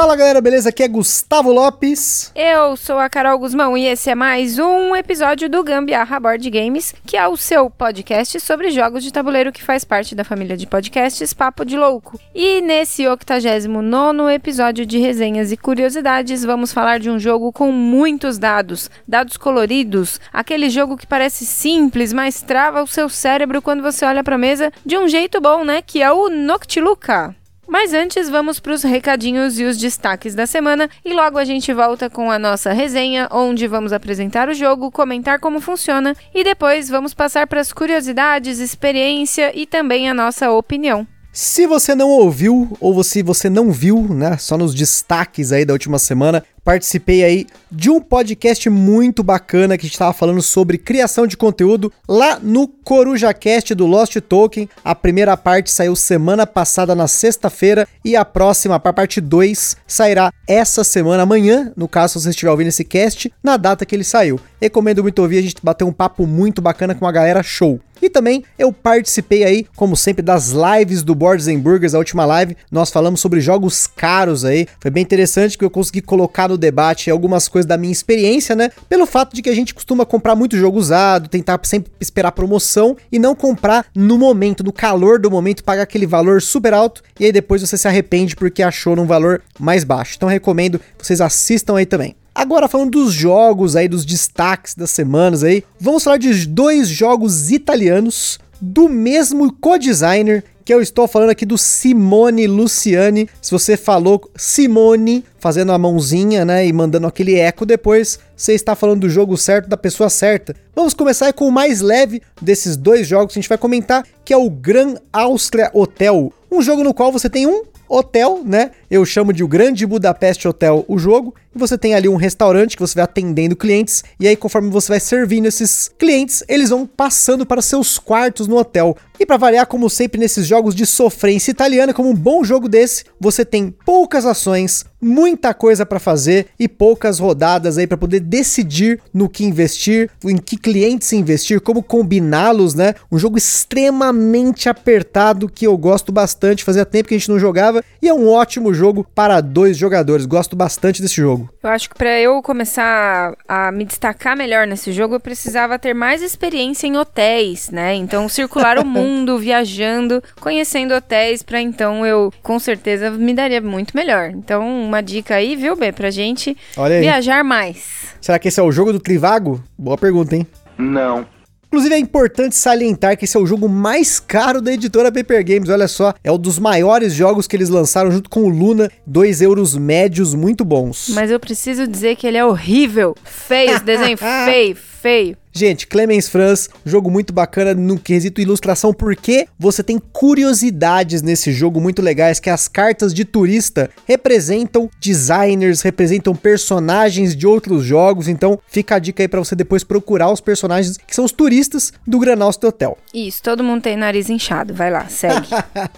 Fala galera, beleza? Aqui é Gustavo Lopes. Eu sou a Carol Guzmão e esse é mais um episódio do Gambiarra Board Games, que é o seu podcast sobre jogos de tabuleiro que faz parte da família de podcasts Papo de Louco. E nesse 89 episódio de resenhas e curiosidades, vamos falar de um jogo com muitos dados, dados coloridos, aquele jogo que parece simples, mas trava o seu cérebro quando você olha para a mesa de um jeito bom, né? Que é o Noctiluca. Mas antes, vamos para os recadinhos e os destaques da semana e logo a gente volta com a nossa resenha, onde vamos apresentar o jogo, comentar como funciona e depois vamos passar para as curiosidades, experiência e também a nossa opinião. Se você não ouviu ou se você não viu, né, só nos destaques aí da última semana, participei aí de um podcast muito bacana que a gente estava falando sobre criação de conteúdo lá no CorujaCast do Lost Token. A primeira parte saiu semana passada na sexta-feira e a próxima, a parte 2, sairá essa semana, amanhã, no caso se você estiver ouvindo esse cast, na data que ele saiu. Recomendo muito ouvir, a gente bateu um papo muito bacana com a galera show. E também eu participei aí, como sempre, das lives do Boards and Burgers, a última live. Nós falamos sobre jogos caros aí. Foi bem interessante que eu consegui colocar no debate algumas coisas da minha experiência, né? Pelo fato de que a gente costuma comprar muito jogo usado, tentar sempre esperar promoção e não comprar no momento, no calor do momento, pagar aquele valor super alto e aí depois você se arrepende porque achou num valor mais baixo. Então recomendo vocês assistam aí também. Agora falando dos jogos aí, dos destaques das semanas aí, vamos falar de dois jogos italianos do mesmo co-designer que eu estou falando aqui do Simone Luciani. Se você falou Simone fazendo a mãozinha, né, e mandando aquele eco depois, você está falando do jogo certo, da pessoa certa. Vamos começar com o mais leve desses dois jogos que a gente vai comentar, que é o Gran Austria Hotel. Um jogo no qual você tem um hotel, né? Eu chamo de o Grande Budapeste Hotel o jogo. E você tem ali um restaurante que você vai atendendo clientes. E aí, conforme você vai servindo esses clientes, eles vão passando para seus quartos no hotel. E para variar, como sempre nesses jogos de sofrência italiana, como um bom jogo desse, você tem poucas ações, muita coisa para fazer e poucas rodadas aí para poder decidir no que investir, em que clientes investir, como combiná-los, né? Um jogo extremamente apertado que eu gosto bastante, fazia tempo que a gente não jogava e é um ótimo jogo para dois jogadores. Gosto bastante desse jogo. Eu acho que para eu começar a me destacar melhor nesse jogo, eu precisava ter mais experiência em hotéis, né? Então circular o mundo, viajando, conhecendo hotéis para então eu com certeza me daria muito melhor. Então uma dica aí, viu, B, pra gente viajar mais. Será que esse é o jogo do Trivago? Boa pergunta, hein? Não. Inclusive é importante salientar que esse é o jogo mais caro da editora Paper Games, olha só, é um dos maiores jogos que eles lançaram junto com o Luna, 2 euros médios muito bons. Mas eu preciso dizer que ele é horrível, feio, desenho feio, feio. Gente, Clemens Franz, jogo muito bacana no quesito ilustração, porque você tem curiosidades nesse jogo muito legais, que as cartas de turista representam designers, representam personagens de outros jogos, então fica a dica aí para você depois procurar os personagens que são os turistas do Granalst Hotel. Isso, todo mundo tem nariz inchado, vai lá, segue.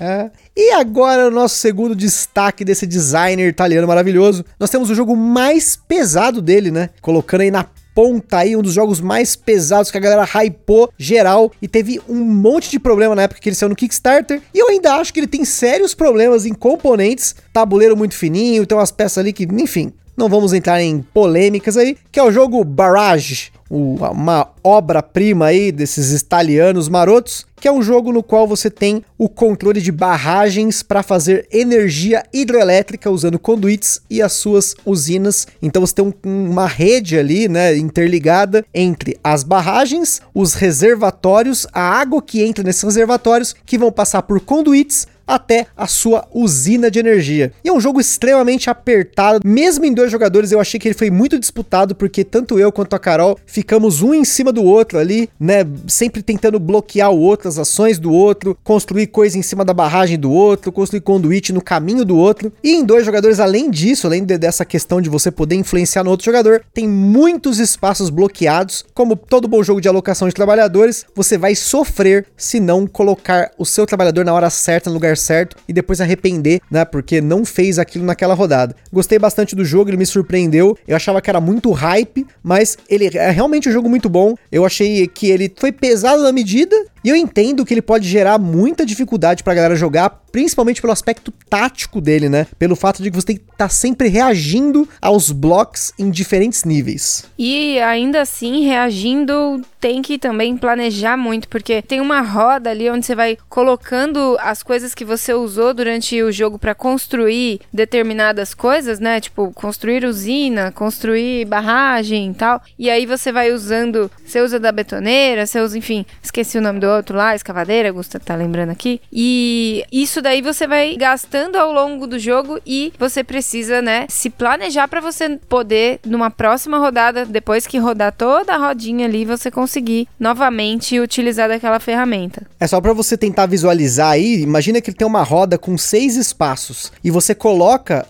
e agora o nosso segundo destaque desse designer italiano maravilhoso, nós temos o jogo mais pesado dele, né? Colocando aí na ponta aí, um dos jogos mais pesados que a galera hypou geral e teve um monte de problema na época que ele saiu no Kickstarter. E eu ainda acho que ele tem sérios problemas em componentes, tabuleiro muito fininho, tem umas peças ali que, enfim, não vamos entrar em polêmicas aí, que é o jogo Barrage, uma obra-prima aí desses italianos marotos, que é um jogo no qual você tem o controle de barragens para fazer energia hidrelétrica usando conduítes e as suas usinas. Então você tem um, uma rede ali, né, interligada entre as barragens, os reservatórios, a água que entra nesses reservatórios que vão passar por conduítes até a sua usina de energia. E é um jogo extremamente apertado, mesmo em dois jogadores, eu achei que ele foi muito disputado, porque tanto eu quanto a Carol ficamos um em cima do outro ali, né? Sempre tentando bloquear o outro, as ações do outro, construir coisa em cima da barragem do outro, construir conduíte no caminho do outro. E em dois jogadores, além disso, além de, dessa questão de você poder influenciar no outro jogador, tem muitos espaços bloqueados. Como todo bom jogo de alocação de trabalhadores, você vai sofrer se não colocar o seu trabalhador na hora certa, no lugar certo e depois arrepender, né? Porque não fez aquilo naquela rodada. Gostei bastante do jogo, ele me surpreendeu. Eu achava que era muito hype, mas ele é realmente um jogo muito bom. Eu achei que ele foi pesado na medida e eu entendo que ele pode gerar muita dificuldade pra galera jogar, principalmente pelo aspecto tático dele, né? Pelo fato de que você tem que estar tá sempre reagindo aos blocos em diferentes níveis. E ainda assim, reagindo, tem que também planejar muito, porque tem uma roda ali onde você vai colocando as coisas que você usou durante o jogo para construir determinadas coisas, né? Tipo, construir usina, construir barragem e tal. E aí você vai usando, você usa da betoneira, você usa, enfim, esqueci o nome do outro lá, escavadeira, Gusta tá lembrando aqui. E isso daí você vai gastando ao longo do jogo e você precisa, né, se planejar para você poder numa próxima rodada, depois que rodar toda a rodinha ali, você conseguir novamente utilizar daquela ferramenta. É só para você tentar visualizar aí, imagina que ele tem uma roda com seis espaços e você coloca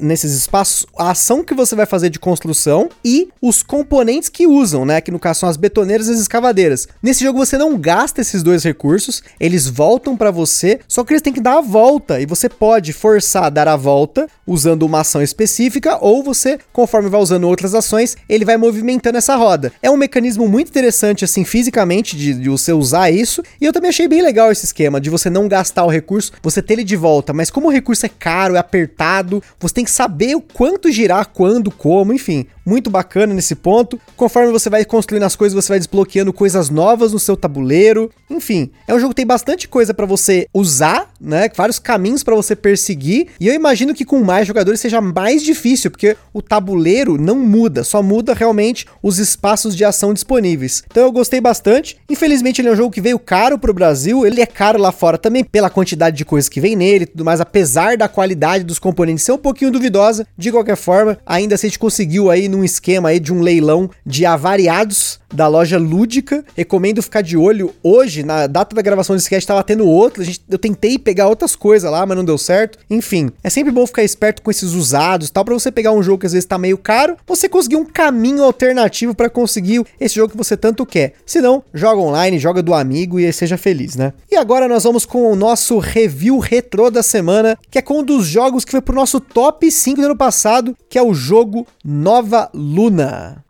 nesses espaços a ação que você vai fazer de construção e os componentes que usam, né? Que no caso são as betoneiras e as escavadeiras. Nesse jogo você não gasta esses dois recursos, eles voltam para você, só que eles têm que dar a volta e você pode forçar a dar a volta usando uma ação específica ou você, conforme vai usando outras ações, ele vai movimentando essa roda. É um mecanismo muito interessante assim fisicamente de, de você usar isso e eu também achei bem legal esse esquema de você não gastar o recurso, você ter ele de volta, mas como o recurso é caro, é apertado você tem que saber o quanto girar, quando, como, enfim. Muito bacana nesse ponto. Conforme você vai construindo as coisas, você vai desbloqueando coisas novas no seu tabuleiro. Enfim, é um jogo que tem bastante coisa para você usar, né? Vários caminhos para você perseguir. E eu imagino que com mais jogadores seja mais difícil, porque o tabuleiro não muda, só muda realmente os espaços de ação disponíveis. Então eu gostei bastante. Infelizmente ele é um jogo que veio caro pro Brasil, ele é caro lá fora também pela quantidade de coisas que vem nele e tudo mais, apesar da qualidade dos componentes um pouquinho duvidosa. De qualquer forma, ainda assim a gente conseguiu aí num esquema aí de um leilão de avariados da loja Lúdica. Recomendo ficar de olho. Hoje, na data da gravação desse sketch, estava tendo outro. Gente, eu tentei pegar outras coisas lá, mas não deu certo. Enfim, é sempre bom ficar esperto com esses usados tal, para você pegar um jogo que às vezes tá meio caro, você conseguir um caminho alternativo para conseguir esse jogo que você tanto quer. Se não, joga online, joga do amigo e seja feliz, né? E agora nós vamos com o nosso review retrô da semana, que é com um dos jogos que foi pro nosso top 5 do ano passado, que é o jogo Nova Luna.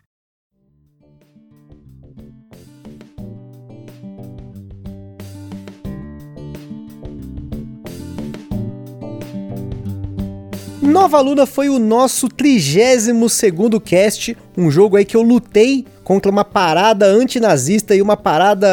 Nova Luna foi o nosso 32 segundo cast, um jogo aí que eu lutei contra uma parada antinazista e uma parada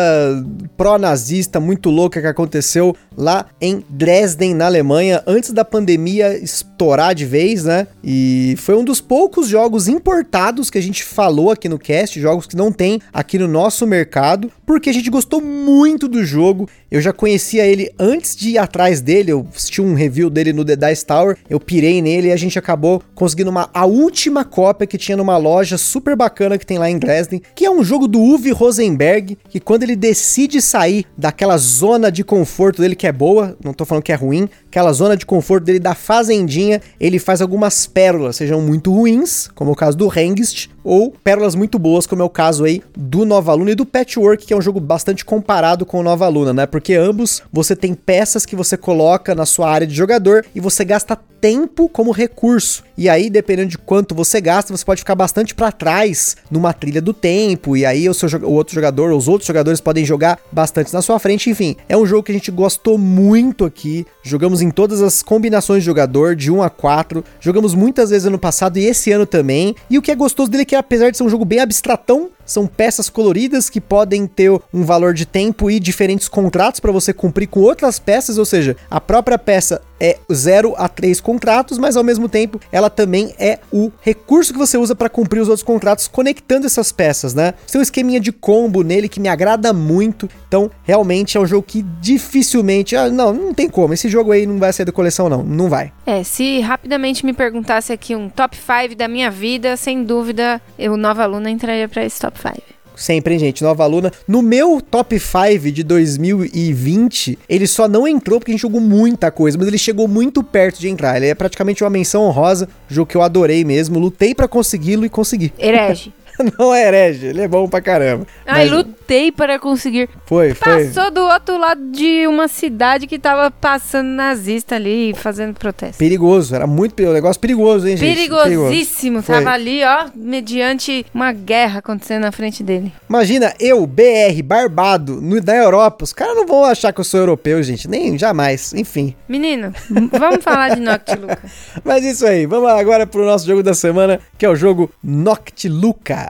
pró-nazista muito louca que aconteceu lá em Dresden, na Alemanha, antes da pandemia estourar de vez, né? E foi um dos poucos jogos importados que a gente falou aqui no cast, jogos que não tem aqui no nosso mercado, porque a gente gostou muito do jogo. Eu já conhecia ele antes de ir atrás dele, eu assisti um review dele no The Dice Tower, eu pirei nele e a gente acabou conseguindo uma, a última cópia que tinha numa loja super bacana que tem lá em Dresden, que é um jogo do Uwe Rosenberg, que quando ele decide sair daquela zona de conforto dele, que é boa, não tô falando que é ruim, aquela zona de conforto dele da fazendinha, ele faz algumas pérolas, sejam muito ruins, como o caso do Hengist, ou pérolas muito boas, como é o caso aí do Nova Luna e do Patchwork, que é um jogo bastante comparado com o Nova Luna, né? Porque ambos você tem peças que você coloca na sua área de jogador e você gasta tempo como recurso. E aí, dependendo de quanto você gasta, você pode ficar bastante para trás numa trilha do tempo. E aí, o, seu, o outro jogador, os outros jogadores podem jogar bastante na sua frente. Enfim, é um jogo que a gente gostou muito aqui. Jogamos em todas as combinações de jogador, de 1 a 4. Jogamos muitas vezes ano passado e esse ano também. E o que é gostoso dele é que, apesar de ser um jogo bem abstratão, são peças coloridas que podem ter um valor de tempo e diferentes contratos para você cumprir com outras peças, ou seja, a própria peça é 0 a 3 contratos, mas ao mesmo tempo ela também é o recurso que você usa para cumprir os outros contratos conectando essas peças, né? Tem um esqueminha de combo nele que me agrada muito. Então, realmente é um jogo que dificilmente, ah, não, não tem como. Esse jogo aí não vai sair da coleção não, não vai. É, se rapidamente me perguntasse aqui um top 5 da minha vida, sem dúvida, eu Nova Luna entraria para esse top 5. Sempre, hein, gente? Nova Luna. No meu top 5 de 2020, ele só não entrou porque a gente jogou muita coisa, mas ele chegou muito perto de entrar. Ele é praticamente uma menção honrosa, jogo que eu adorei mesmo, lutei para consegui-lo e consegui. Herege. não é herege, ele é bom pra caramba. Ai, lutei para conseguir. Foi, foi. Passou do outro lado de uma cidade que tava passando nazista ali, fazendo protesto. Perigoso, era muito perigoso, negócio perigoso, hein, gente? Perigosíssimo, Foi. tava ali, ó, mediante uma guerra acontecendo na frente dele. Imagina, eu, BR, barbado, no, da Europa, os caras não vão achar que eu sou europeu, gente, nem jamais, enfim. Menino, vamos falar de Noctiluca. Mas isso aí, vamos agora pro nosso jogo da semana, que é o jogo Noctiluca.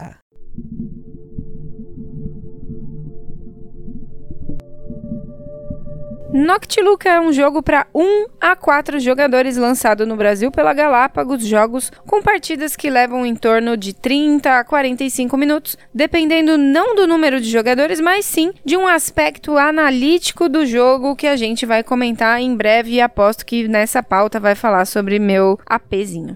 Noctiluca é um jogo para 1 a 4 jogadores lançado no Brasil pela Galápagos Jogos, com partidas que levam em torno de 30 a 45 minutos, dependendo não do número de jogadores, mas sim de um aspecto analítico do jogo que a gente vai comentar em breve e aposto que nessa pauta vai falar sobre meu APzinho.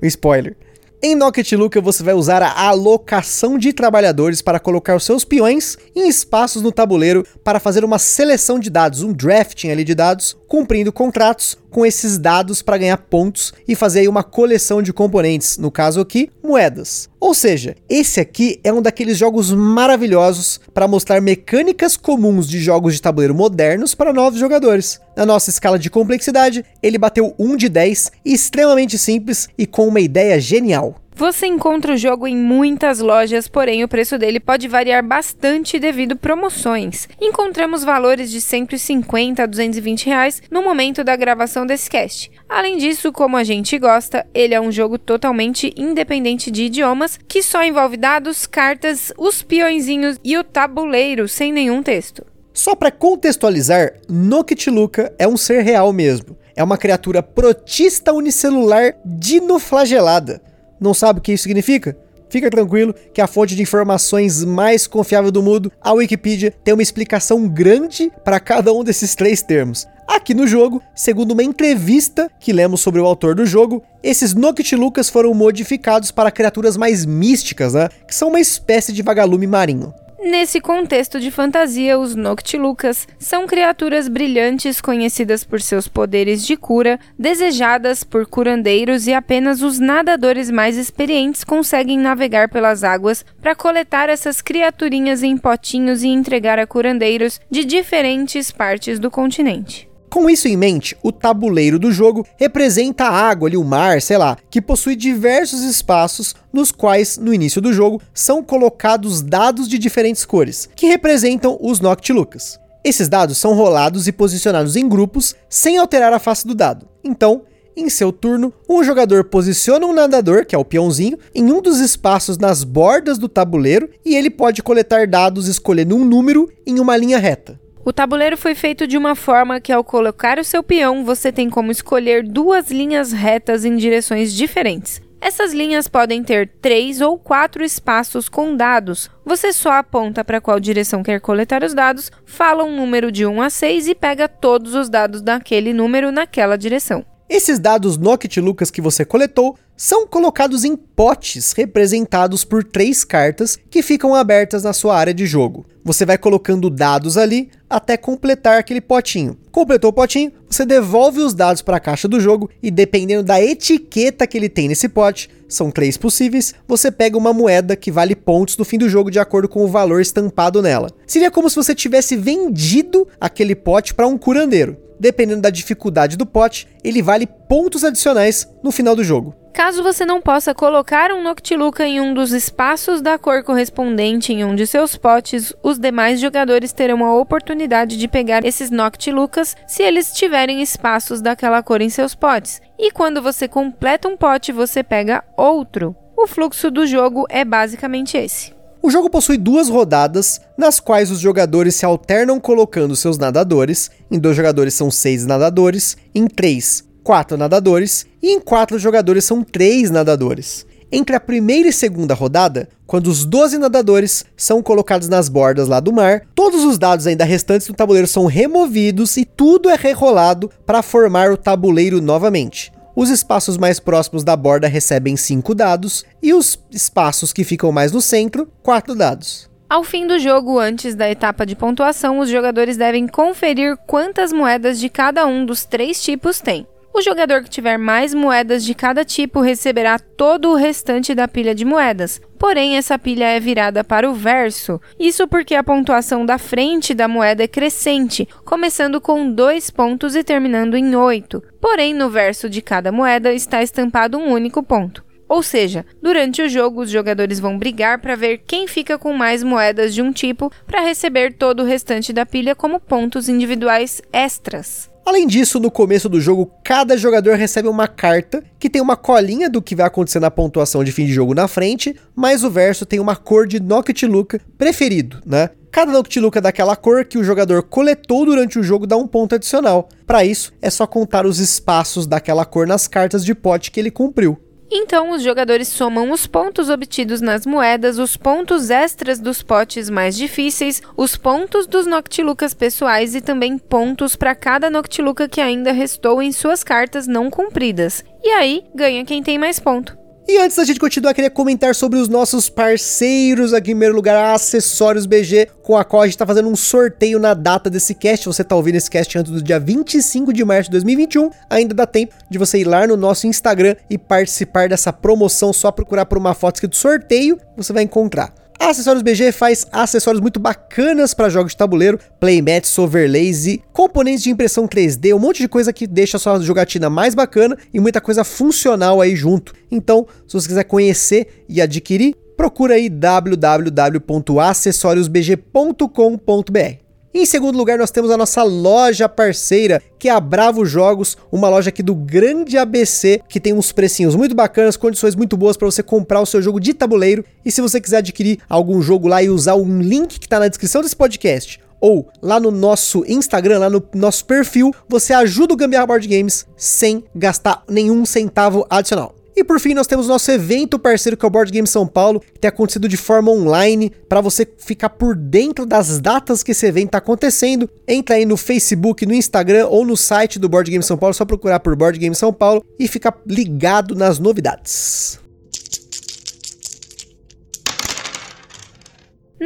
o spoiler. Em Noctiluca você vai usar a alocação de trabalhadores para colocar os seus peões em espaços no tabuleiro para fazer uma seleção de dados, um drafting ali de dados, cumprindo contratos com esses dados para ganhar pontos e fazer aí uma coleção de componentes, no caso aqui, moedas. Ou seja, esse aqui é um daqueles jogos maravilhosos para mostrar mecânicas comuns de jogos de tabuleiro modernos para novos jogadores. Na nossa escala de complexidade, ele bateu 1 de 10, extremamente simples e com uma ideia genial. Você encontra o jogo em muitas lojas, porém o preço dele pode variar bastante devido promoções. Encontramos valores de 150 a 220 reais no momento da gravação desse cast. Além disso, como a gente gosta, ele é um jogo totalmente independente de idiomas, que só envolve dados, cartas, os peõezinhos e o tabuleiro sem nenhum texto. Só para contextualizar, Noctiluca é um ser real mesmo. É uma criatura protista unicelular dinoflagelada. Não sabe o que isso significa? Fica tranquilo que a fonte de informações mais confiável do mundo, a Wikipedia, tem uma explicação grande para cada um desses três termos. Aqui no jogo, segundo uma entrevista que lemos sobre o autor do jogo, esses Noctilucas foram modificados para criaturas mais místicas, né? Que são uma espécie de vagalume marinho. Nesse contexto de fantasia, os Noctilucas são criaturas brilhantes conhecidas por seus poderes de cura, desejadas por curandeiros e apenas os nadadores mais experientes conseguem navegar pelas águas para coletar essas criaturinhas em potinhos e entregar a curandeiros de diferentes partes do continente. Com isso em mente, o tabuleiro do jogo representa a água ali, o mar, sei lá, que possui diversos espaços nos quais, no início do jogo, são colocados dados de diferentes cores, que representam os Noctilucas. Esses dados são rolados e posicionados em grupos sem alterar a face do dado. Então, em seu turno, um jogador posiciona um nadador, que é o peãozinho, em um dos espaços nas bordas do tabuleiro e ele pode coletar dados escolhendo um número em uma linha reta. O tabuleiro foi feito de uma forma que, ao colocar o seu peão, você tem como escolher duas linhas retas em direções diferentes. Essas linhas podem ter três ou quatro espaços com dados. Você só aponta para qual direção quer coletar os dados, fala um número de 1 a 6 e pega todos os dados daquele número naquela direção. Esses dados Noctilucas que você coletou são colocados em potes representados por três cartas que ficam abertas na sua área de jogo. Você vai colocando dados ali até completar aquele potinho. Completou o potinho, você devolve os dados para a caixa do jogo e dependendo da etiqueta que ele tem nesse pote, são três possíveis, você pega uma moeda que vale pontos no fim do jogo de acordo com o valor estampado nela. Seria como se você tivesse vendido aquele pote para um curandeiro. Dependendo da dificuldade do pote, ele vale pontos adicionais no final do jogo. Caso você não possa colocar um Noctiluca em um dos espaços da cor correspondente em um de seus potes, os demais jogadores terão a oportunidade de pegar esses Noctilucas se eles tiverem espaços daquela cor em seus potes. E quando você completa um pote, você pega outro. O fluxo do jogo é basicamente esse. O jogo possui duas rodadas, nas quais os jogadores se alternam colocando seus nadadores. Em dois jogadores são seis nadadores, em três, quatro nadadores, e em quatro jogadores são três nadadores. Entre a primeira e segunda rodada, quando os 12 nadadores são colocados nas bordas lá do mar, todos os dados ainda restantes do tabuleiro são removidos e tudo é rerolado para formar o tabuleiro novamente. Os espaços mais próximos da borda recebem 5 dados e os espaços que ficam mais no centro, 4 dados. Ao fim do jogo, antes da etapa de pontuação, os jogadores devem conferir quantas moedas de cada um dos três tipos têm. O jogador que tiver mais moedas de cada tipo receberá todo o restante da pilha de moedas. Porém, essa pilha é virada para o verso. Isso porque a pontuação da frente da moeda é crescente, começando com dois pontos e terminando em oito. Porém, no verso de cada moeda está estampado um único ponto. Ou seja, durante o jogo os jogadores vão brigar para ver quem fica com mais moedas de um tipo para receber todo o restante da pilha como pontos individuais extras. Além disso, no começo do jogo, cada jogador recebe uma carta que tem uma colinha do que vai acontecer na pontuação de fim de jogo na frente, mas o verso tem uma cor de Noctiluca preferido, né? Cada Noctiluca daquela cor que o jogador coletou durante o jogo dá um ponto adicional. Para isso, é só contar os espaços daquela cor nas cartas de pote que ele cumpriu. Então, os jogadores somam os pontos obtidos nas moedas, os pontos extras dos potes mais difíceis, os pontos dos Noctilucas pessoais e também pontos para cada Noctiluca que ainda restou em suas cartas não cumpridas. E aí, ganha quem tem mais ponto. E antes da gente continuar, queria comentar sobre os nossos parceiros aqui em primeiro lugar, Acessórios BG, com a qual a gente tá fazendo um sorteio na data desse cast. Você tá ouvindo esse cast antes do dia 25 de março de 2021. Ainda dá tempo de você ir lá no nosso Instagram e participar dessa promoção. Só procurar por uma foto aqui do sorteio, você vai encontrar. A Acessórios BG faz acessórios muito bacanas para jogos de tabuleiro, playmats, overlays e componentes de impressão 3D, um monte de coisa que deixa a sua jogatina mais bacana e muita coisa funcional aí junto. Então, se você quiser conhecer e adquirir, procura aí www.acessoriosbg.com.br. Em segundo lugar, nós temos a nossa loja parceira, que é a Bravo Jogos, uma loja aqui do grande ABC, que tem uns precinhos muito bacanas, condições muito boas para você comprar o seu jogo de tabuleiro. E se você quiser adquirir algum jogo lá e usar um link que está na descrição desse podcast, ou lá no nosso Instagram, lá no nosso perfil, você ajuda o Gambiarra Board Games sem gastar nenhum centavo adicional. E por fim, nós temos nosso evento parceiro que é o Board Game São Paulo, que tem acontecido de forma online, para você ficar por dentro das datas que esse evento está acontecendo. Entra aí no Facebook, no Instagram ou no site do Board Game São Paulo, só procurar por Board Game São Paulo e ficar ligado nas novidades.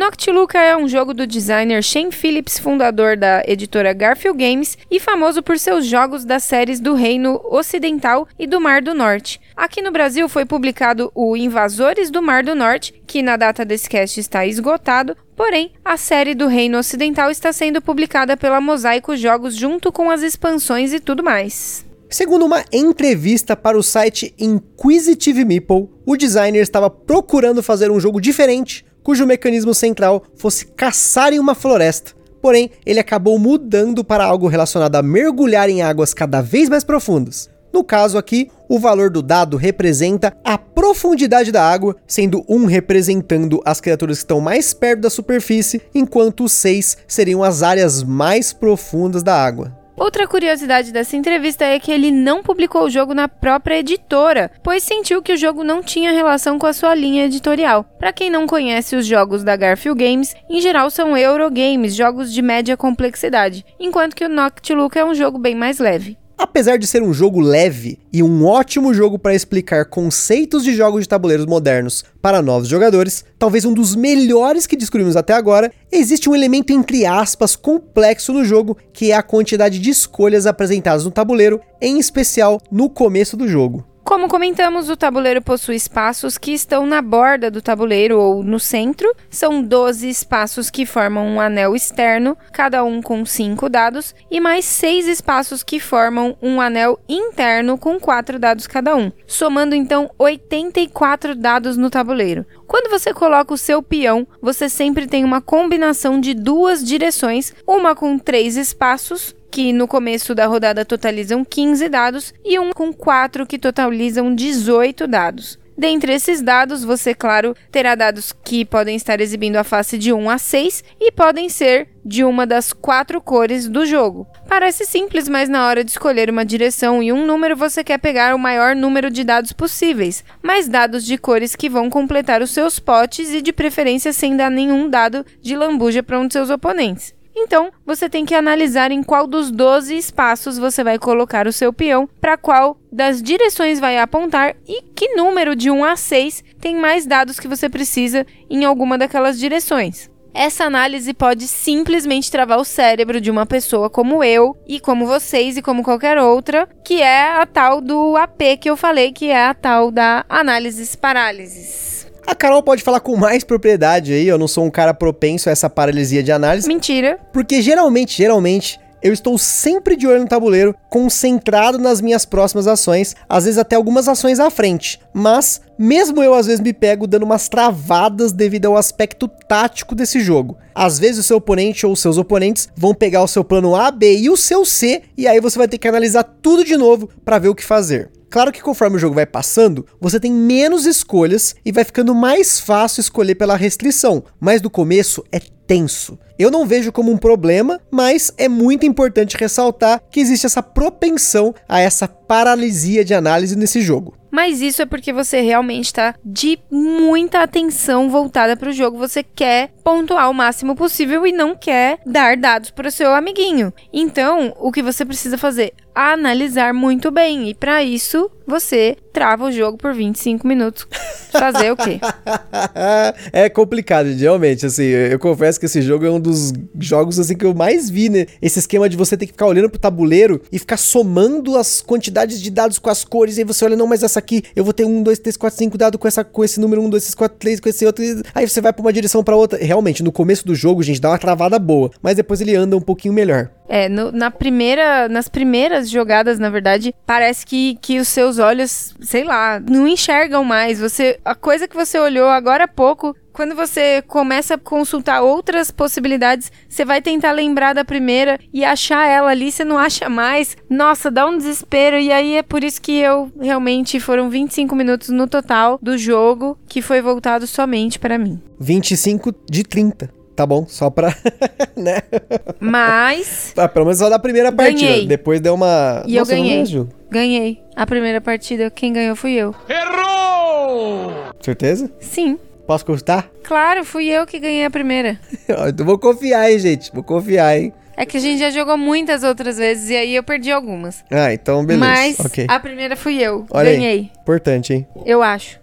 Noctiluca é um jogo do designer Shane Phillips, fundador da editora Garfield Games e famoso por seus jogos das séries do Reino Ocidental e do Mar do Norte. Aqui no Brasil foi publicado o Invasores do Mar do Norte, que na data desse cast está esgotado, porém a série do Reino Ocidental está sendo publicada pela Mosaico Jogos junto com as expansões e tudo mais. Segundo uma entrevista para o site Inquisitive Meeple, o designer estava procurando fazer um jogo diferente cujo mecanismo central fosse caçar em uma floresta. Porém, ele acabou mudando para algo relacionado a mergulhar em águas cada vez mais profundas. No caso aqui, o valor do dado representa a profundidade da água, sendo um representando as criaturas que estão mais perto da superfície, enquanto os seis seriam as áreas mais profundas da água. Outra curiosidade dessa entrevista é que ele não publicou o jogo na própria editora, pois sentiu que o jogo não tinha relação com a sua linha editorial. Para quem não conhece os jogos da Garfield Games, em geral são Eurogames, jogos de média complexidade, enquanto que o Noctiluca é um jogo bem mais leve. Apesar de ser um jogo leve e um ótimo jogo para explicar conceitos de jogos de tabuleiros modernos para novos jogadores, talvez um dos melhores que descobrimos até agora, existe um elemento entre aspas complexo no jogo, que é a quantidade de escolhas apresentadas no tabuleiro, em especial no começo do jogo. Como comentamos, o tabuleiro possui espaços que estão na borda do tabuleiro ou no centro. São 12 espaços que formam um anel externo, cada um com 5 dados, e mais 6 espaços que formam um anel interno com 4 dados cada um, somando então 84 dados no tabuleiro. Quando você coloca o seu peão, você sempre tem uma combinação de duas direções, uma com 3 espaços que no começo da rodada totalizam 15 dados, e um com 4 que totalizam 18 dados. Dentre esses dados, você, claro, terá dados que podem estar exibindo a face de 1 a 6 e podem ser de uma das quatro cores do jogo. Parece simples, mas na hora de escolher uma direção e um número, você quer pegar o maior número de dados possíveis, mas dados de cores que vão completar os seus potes e de preferência sem dar nenhum dado de lambuja para um de seus oponentes. Então, você tem que analisar em qual dos 12 espaços você vai colocar o seu peão, para qual das direções vai apontar e que número de 1 a 6 tem mais dados que você precisa em alguma daquelas direções. essa análise pode simplesmente travar o cérebro de uma pessoa como eu e como vocês e como qualquer outra, que é a tal do AP que eu falei, que é a tal da análises parálises. A Carol pode falar com mais propriedade aí, eu não sou um cara propenso a essa paralisia de análise. Mentira. Porque geralmente, geralmente, eu estou sempre de olho no tabuleiro, concentrado nas minhas próximas ações, às vezes até algumas ações à frente. Mas, mesmo eu às vezes me pego dando umas travadas devido ao aspecto tático desse jogo. Às vezes o seu oponente ou seus oponentes vão pegar o seu plano A, B e o seu C, e aí você vai ter que analisar tudo de novo para ver o que fazer. Claro que conforme o jogo vai passando, você tem menos escolhas e vai ficando mais fácil escolher pela restrição, mas no começo é tenso. Eu não vejo como um problema, mas é muito importante ressaltar que existe essa propensão a essa paralisia de análise nesse jogo. Mas isso é porque você realmente está de muita atenção voltada para o jogo. Você quer pontuar o máximo possível e não quer dar dados para o seu amiguinho. Então, o que você precisa fazer? Analisar muito bem. E para isso, você trava o jogo por 25 minutos. Fazer o quê? é complicado, realmente, assim, eu confesso que esse jogo é um dos jogos assim que eu mais vi, né? Esse esquema de você ter que ficar olhando pro tabuleiro e ficar somando as quantidades de dados com as cores, e aí você olha, não, mas essa aqui, eu vou ter um, dois, três, quatro, cinco dados com, essa, com esse número, um, dois, três, quatro, três, com esse outro, aí você vai pra uma direção pra outra. Realmente, no começo do jogo, gente, dá uma travada boa, mas depois ele anda um pouquinho melhor. É, no, na primeira, nas primeiras jogadas, na verdade, parece que, que os seus olhos, sei lá, não enxergam mais. Você, a coisa que você olhou agora há pouco, quando você começa a consultar outras possibilidades, você vai tentar lembrar da primeira e achar ela ali, você não acha mais. Nossa, dá um desespero. E aí é por isso que eu realmente foram 25 minutos no total do jogo que foi voltado somente para mim. 25 de 30 tá bom, só pra. né? Mas. Ah, pelo menos só da primeira partida. Ganhei. Depois deu uma. E Nossa, eu ganhei. Não ganhei. A primeira partida, quem ganhou fui eu. Errou! Certeza? Sim. Posso contar? Claro, fui eu que ganhei a primeira. então vou confiar, hein, gente. Vou confiar, hein. É que a gente já jogou muitas outras vezes e aí eu perdi algumas. Ah, então beleza. Mas okay. a primeira fui eu. Olha ganhei. Aí. Importante, hein? Eu acho.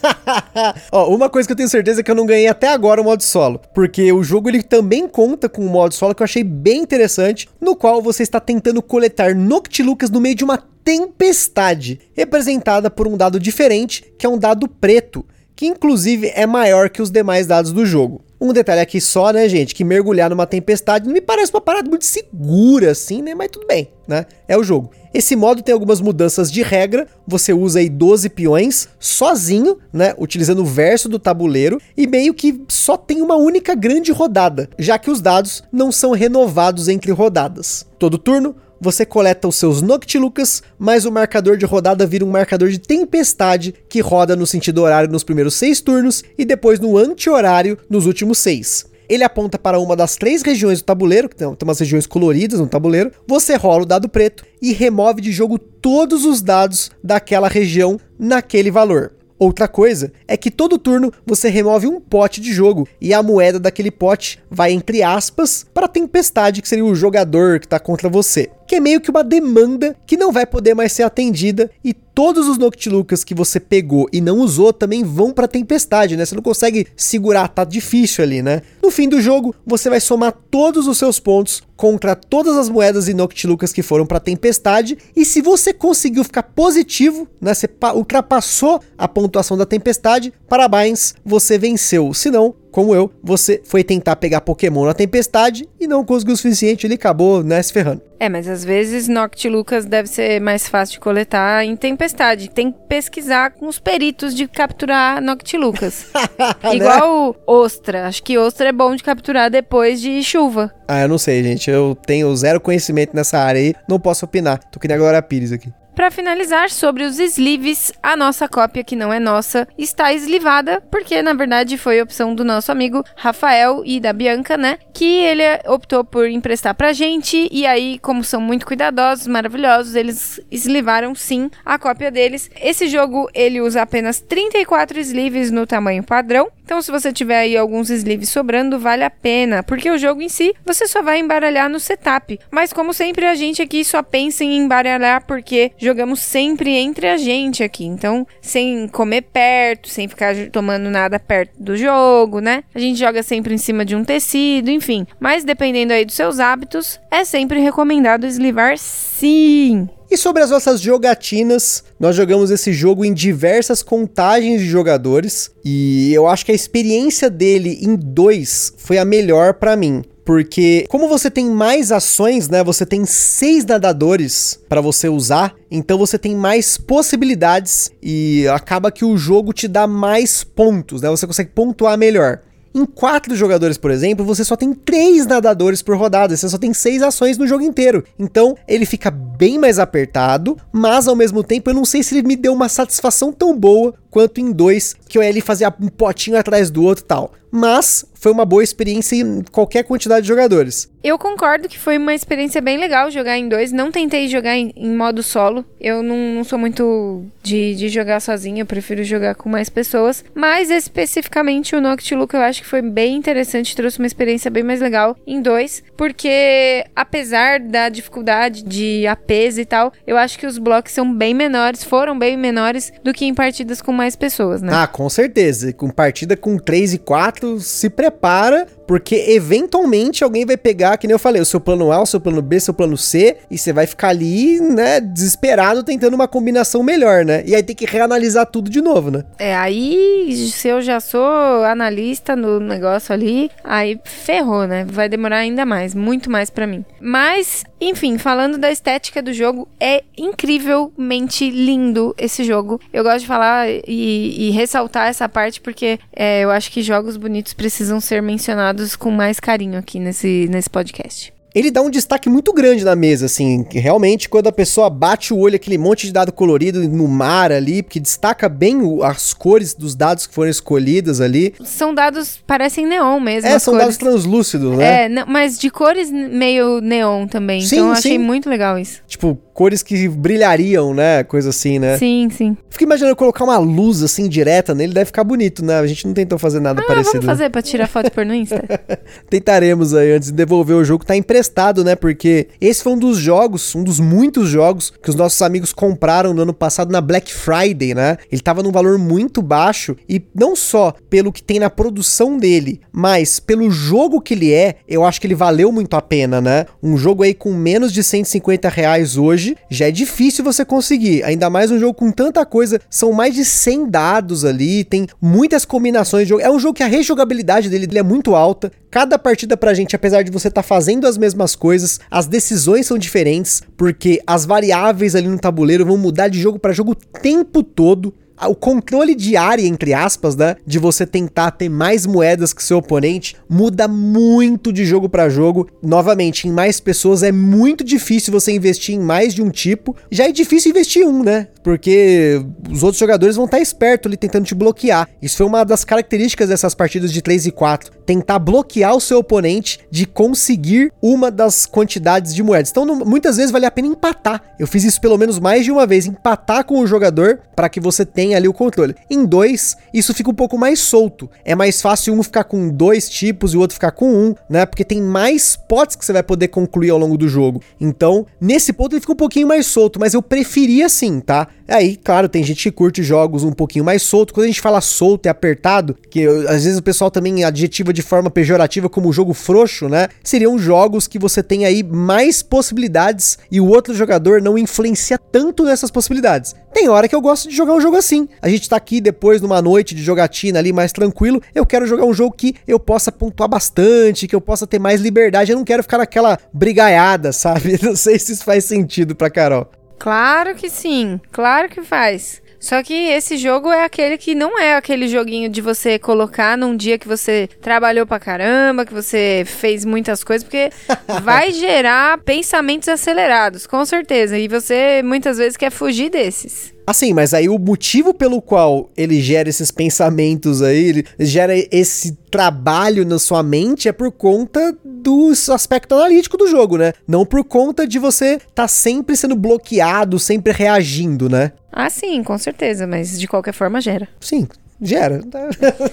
Ó, uma coisa que eu tenho certeza é que eu não ganhei até agora o modo solo, porque o jogo ele também conta com um modo solo que eu achei bem interessante, no qual você está tentando coletar Noctilucas no meio de uma tempestade, representada por um dado diferente, que é um dado preto, que inclusive é maior que os demais dados do jogo. Um detalhe aqui só, né, gente, que mergulhar numa tempestade não me parece uma parada muito segura assim, né, mas tudo bem, né? É o jogo. Esse modo tem algumas mudanças de regra. Você usa aí 12 peões sozinho, né? Utilizando o verso do tabuleiro e meio que só tem uma única grande rodada, já que os dados não são renovados entre rodadas. Todo turno, você coleta os seus Noctilucas, mas o marcador de rodada vira um marcador de tempestade que roda no sentido horário nos primeiros seis turnos e depois no anti-horário nos últimos seis. Ele aponta para uma das três regiões do tabuleiro, que tem, umas regiões coloridas no tabuleiro. Você rola o dado preto e remove de jogo todos os dados daquela região naquele valor. Outra coisa é que todo turno você remove um pote de jogo e a moeda daquele pote vai entre aspas para a tempestade, que seria o jogador que está contra você. Que é meio que uma demanda que não vai poder mais ser atendida e todos os Noctilucas que você pegou e não usou também vão para tempestade, né? Você não consegue segurar, tá difícil ali, né? No fim do jogo, você vai somar todos os seus pontos contra todas as moedas e Noctilucas que foram para tempestade e se você conseguiu ficar positivo, né? Você ultrapassou a pontuação da tempestade, parabéns, você venceu. Se não, como eu, você foi tentar pegar Pokémon na tempestade e não conseguiu o suficiente, ele acabou, né, se ferrando. É, mas às vezes Noctilucas deve ser mais fácil de coletar em tempestade. Tem que pesquisar com os peritos de capturar Noctilucas. né? Igual Ostra. Acho que Ostra é bom de capturar depois de chuva. Ah, eu não sei, gente. Eu tenho zero conhecimento nessa área aí. Não posso opinar. Tô que nem agora a Pires aqui. Para finalizar, sobre os sleeves, a nossa cópia, que não é nossa, está eslivada, porque na verdade foi opção do nosso amigo Rafael e da Bianca, né? Que ele optou por emprestar pra gente, e aí, como são muito cuidadosos, maravilhosos, eles eslivaram sim a cópia deles. Esse jogo ele usa apenas 34 sleeves no tamanho padrão, Então, se você tiver aí alguns sleeves sobrando, vale a pena, porque o jogo em si você só vai embaralhar no setup. Mas, como sempre, a gente aqui só pensa em embaralhar porque jogamos sempre entre a gente aqui. Então, sem comer perto, sem ficar tomando nada perto do jogo, né? A gente joga sempre em cima de um tecido, enfim. Mas, dependendo aí dos seus hábitos, é sempre recomendado eslivar sim. E sobre as nossas jogatinas, nós jogamos esse jogo em diversas contagens de jogadores e eu acho que a experiência dele em dois foi a melhor para mim. Porque, como você tem mais ações, né? Você tem seis nadadores para você usar, então você tem mais possibilidades e acaba que o jogo te dá mais pontos, né? Você consegue pontuar melhor. Em quatro jogadores, por exemplo, você só tem três nadadores por rodada, você só tem seis ações no jogo inteiro. Então ele fica bem mais apertado, mas ao mesmo tempo eu não sei se ele me deu uma satisfação tão boa quanto em dois, que eu ia ali fazer um potinho atrás do outro e tal. Mas foi uma boa experiência em qualquer quantidade de jogadores. Eu concordo que foi uma experiência bem legal jogar em dois. Não tentei jogar em, em modo solo. Eu não, não sou muito de, de, jogar sozinha, eu prefiro jogar com mais pessoas. Mas especificamente o Noctiluca eu acho que foi bem interessante, trouxe uma experiência bem mais legal em dois. Porque apesar da dificuldade de APs e tal, eu acho que os blocos são bem menores, foram bem menores do que em partidas com mais pessoas, né? Ah, com certeza. Com partida com 3 e 4, se prepara, porque eventualmente alguém vai pegar, que nem eu falei, o seu plano A, o seu plano B, seu plano C, e você vai ficar ali, né, desesperado tentando uma combinação melhor, né? E aí tem que reanalisar tudo de novo, né? É, aí se eu já sou analista no negócio ali, aí ferrou, né? Vai demorar ainda mais, muito mais para mim. Mas, enfim, falando da estética do jogo, é incrivelmente lindo esse jogo. Eu gosto de falar e, e ressaltar essa parte porque é, eu acho que jogos bonitos precisam ser mencionados com mais carinho aqui nesse, nesse podcast ele dá um destaque muito grande na mesa, assim, realmente quando a pessoa bate o olho, aquele monte de dado colorido no mar ali, porque destaca bem o, as cores dos dados que foram escolhidas ali. São dados, parecem neon mesmo. É, são cores. dados translúcidos, né? É, não, mas de cores meio neon também, sim, então eu achei muito legal isso. Tipo, cores que brilhariam, né? Coisa assim, né? Sim, sim. Fico imaginando colocar uma luz assim direta nele, deve ficar bonito, né? A gente não tentou fazer nada ah, parecido. Vamos fazer pra tirar foto por no Insta. Tentaremos aí antes de devolver o jogo. Tá emprestado, né? Porque esse foi um dos jogos, um dos muitos jogos que os nossos amigos compraram no ano passado na Black Friday, né? Ele tava num valor muito baixo e não só pelo que tem na produção dele, mas pelo jogo que ele é, eu acho que ele valeu muito a pena, né? Um jogo aí com menos de 150 reais hoje hoje já é difícil você conseguir, ainda mais um jogo com tanta coisa, são mais de 100 dados ali, tem muitas combinações de jogo. É um jogo que a rejogabilidade dele, dele é muito alta. Cada partida pra gente, apesar de você estar tá fazendo as mesmas coisas, as decisões são diferentes, porque as variáveis ali no tabuleiro vão mudar de jogo para jogo o tempo todo o controle de área, entre aspas, né, de você tentar ter mais moedas que seu oponente, muda muito de jogo para jogo. Novamente, em mais pessoas é muito difícil você investir em mais de um tipo. Já é difícil investir em um, né? Porque os outros jogadores vão estar espertos ali tentando te bloquear. Isso foi uma das características dessas partidas de 3 e 4, tentar bloquear o seu oponente de conseguir uma das quantidades de moedas. Então, não, muitas vezes vale a pena empatar. Eu fiz isso pelo menos mais de uma vez, empatar com o jogador para que você tenha ali o controle. Em dois, isso fica um pouco mais solto. É mais fácil um ficar com dois tipos e o outro ficar com um, né? Porque tem mais potes que você vai poder concluir ao longo do jogo. Então, nesse ponto ele fica um pouquinho mais solto, mas eu preferia assim, tá? Aí, claro, tem gente que curte jogos um pouquinho mais solto. Quando a gente fala solto e apertado, que eu, às vezes o pessoal também adjetiva de forma pejorativa como jogo frouxo, né? Seriam jogos que você tem aí mais possibilidades e o outro jogador não influencia tanto nessas possibilidades. Tem hora que eu gosto de jogar um jogo assim. A gente tá aqui depois numa noite de jogatina ali mais tranquilo. Eu quero jogar um jogo que eu possa pontuar bastante, que eu possa ter mais liberdade. Eu não quero ficar naquela brigaiada, sabe? Não sei se isso faz sentido pra Carol. Claro que sim, claro que faz. Só que esse jogo é aquele que não é aquele joguinho de você colocar num dia que você trabalhou pra caramba, que você fez muitas coisas, porque vai gerar pensamentos acelerados, com certeza. E você muitas vezes quer fugir desses. Assim, mas aí o motivo pelo qual ele gera esses pensamentos aí, ele gera esse trabalho na sua mente é por conta do aspecto analítico do jogo, né? Não por conta de você estar tá sempre sendo bloqueado, sempre reagindo, né? Ah, sim, com certeza, mas de qualquer forma gera. Sim, Gera.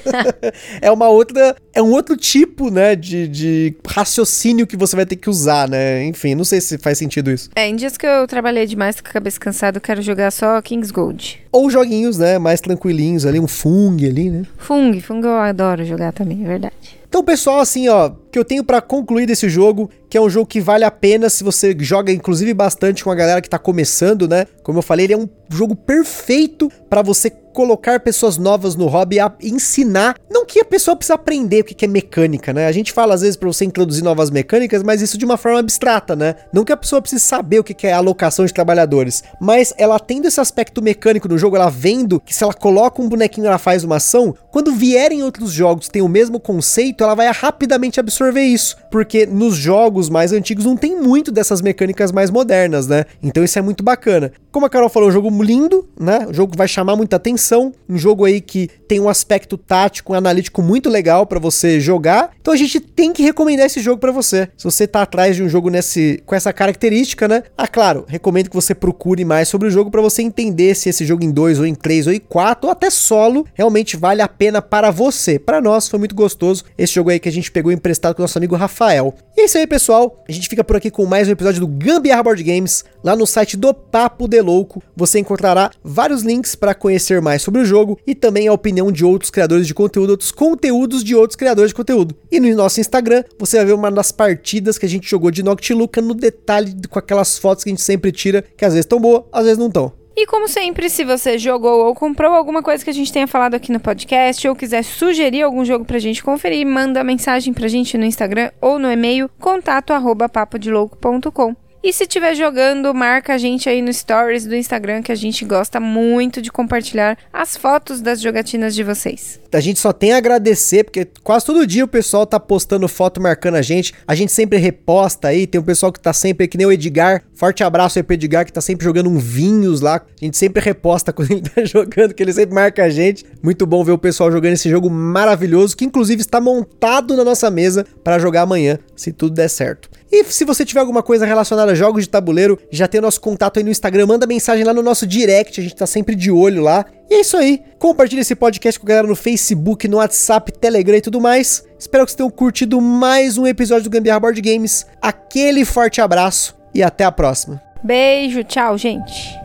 é uma outra. É um outro tipo, né, de, de raciocínio que você vai ter que usar, né? Enfim, não sei se faz sentido isso. É, em dias que eu trabalhei demais com a cabeça cansada, eu quero jogar só King's Gold. Ou joguinhos, né, mais tranquilinhos ali, um Fung ali, né? Fung, Fung eu adoro jogar também, é verdade. Então, pessoal, assim, ó, que eu tenho para concluir desse jogo, que é um jogo que vale a pena se você joga inclusive bastante com a galera que tá começando, né? Como eu falei, ele é um jogo perfeito para você colocar pessoas novas no hobby e ensinar, não que a pessoa precisa aprender o que é mecânica, né? A gente fala às vezes para você introduzir novas mecânicas, mas isso de uma forma abstrata, né? Não que a pessoa precise saber o que é alocação de trabalhadores, mas ela tendo esse aspecto mecânico no jogo, ela vendo que se ela coloca um bonequinho ela faz uma ação, quando vierem outros jogos que têm o mesmo conceito, ela vai rapidamente absorver isso, porque nos jogos mais antigos não tem muito dessas mecânicas mais modernas, né? Então isso é muito bacana. Como a Carol falou, um jogo lindo, né? O jogo vai chamar muita atenção, um jogo aí que tem um aspecto tático, analítico muito legal para você jogar. Então a gente tem que recomendar esse jogo para você. Se você tá atrás de um jogo nesse com essa característica, né? Ah, claro, recomendo que você procure mais sobre o jogo para você entender se esse jogo em 2 ou em 3 ou em 4 ou até solo realmente vale a pena para você. Para nós foi muito gostoso esse jogo aí que a gente pegou emprestado com o nosso amigo Rafael. E é isso aí, pessoal. A gente fica por aqui com mais um episódio do Gambiarra Board Games lá no site do Papo de Louco. Você encontrará vários links para conhecer mais sobre o jogo e também a opinião de outros criadores de conteúdo, outros conteúdos de outros criadores de conteúdo. E no nosso Instagram, você vai ver uma das partidas que a gente jogou de Noctiluca no detalhe com aquelas fotos que a gente sempre tira, que às vezes estão boas, às vezes não estão. E como sempre, se você jogou ou comprou alguma coisa que a gente tenha falado aqui no podcast ou quiser sugerir algum jogo pra gente conferir, manda mensagem pra gente no Instagram ou no e-mail contato arroba papodelouco.com. E se estiver jogando, marca a gente aí no stories do Instagram que a gente gosta muito de compartilhar as fotos das jogatinas de vocês. A gente só tem a agradecer, porque quase todo dia o pessoal tá postando foto marcando a gente. A gente sempre reposta aí, tem um pessoal que tá sempre, que nem o Edgar. Forte abraço aí pro Edgar, que tá sempre jogando um vinhos lá. A gente sempre reposta quando ele tá jogando, que ele sempre marca a gente. Muito bom ver o pessoal jogando esse jogo maravilhoso, que inclusive está montado na nossa mesa para jogar amanhã, se tudo der certo. E se você tiver alguma coisa relacionada a jogos de tabuleiro, já tem o nosso contato aí no Instagram, manda mensagem lá no nosso direct, a gente tá sempre de olho lá. E é isso aí. Compartilhe esse podcast com a galera no Facebook, no WhatsApp, Telegram e tudo mais. Espero que vocês tenham curtido mais um episódio do Gambiarra Board Games. Aquele forte abraço e até a próxima. Beijo, tchau, gente.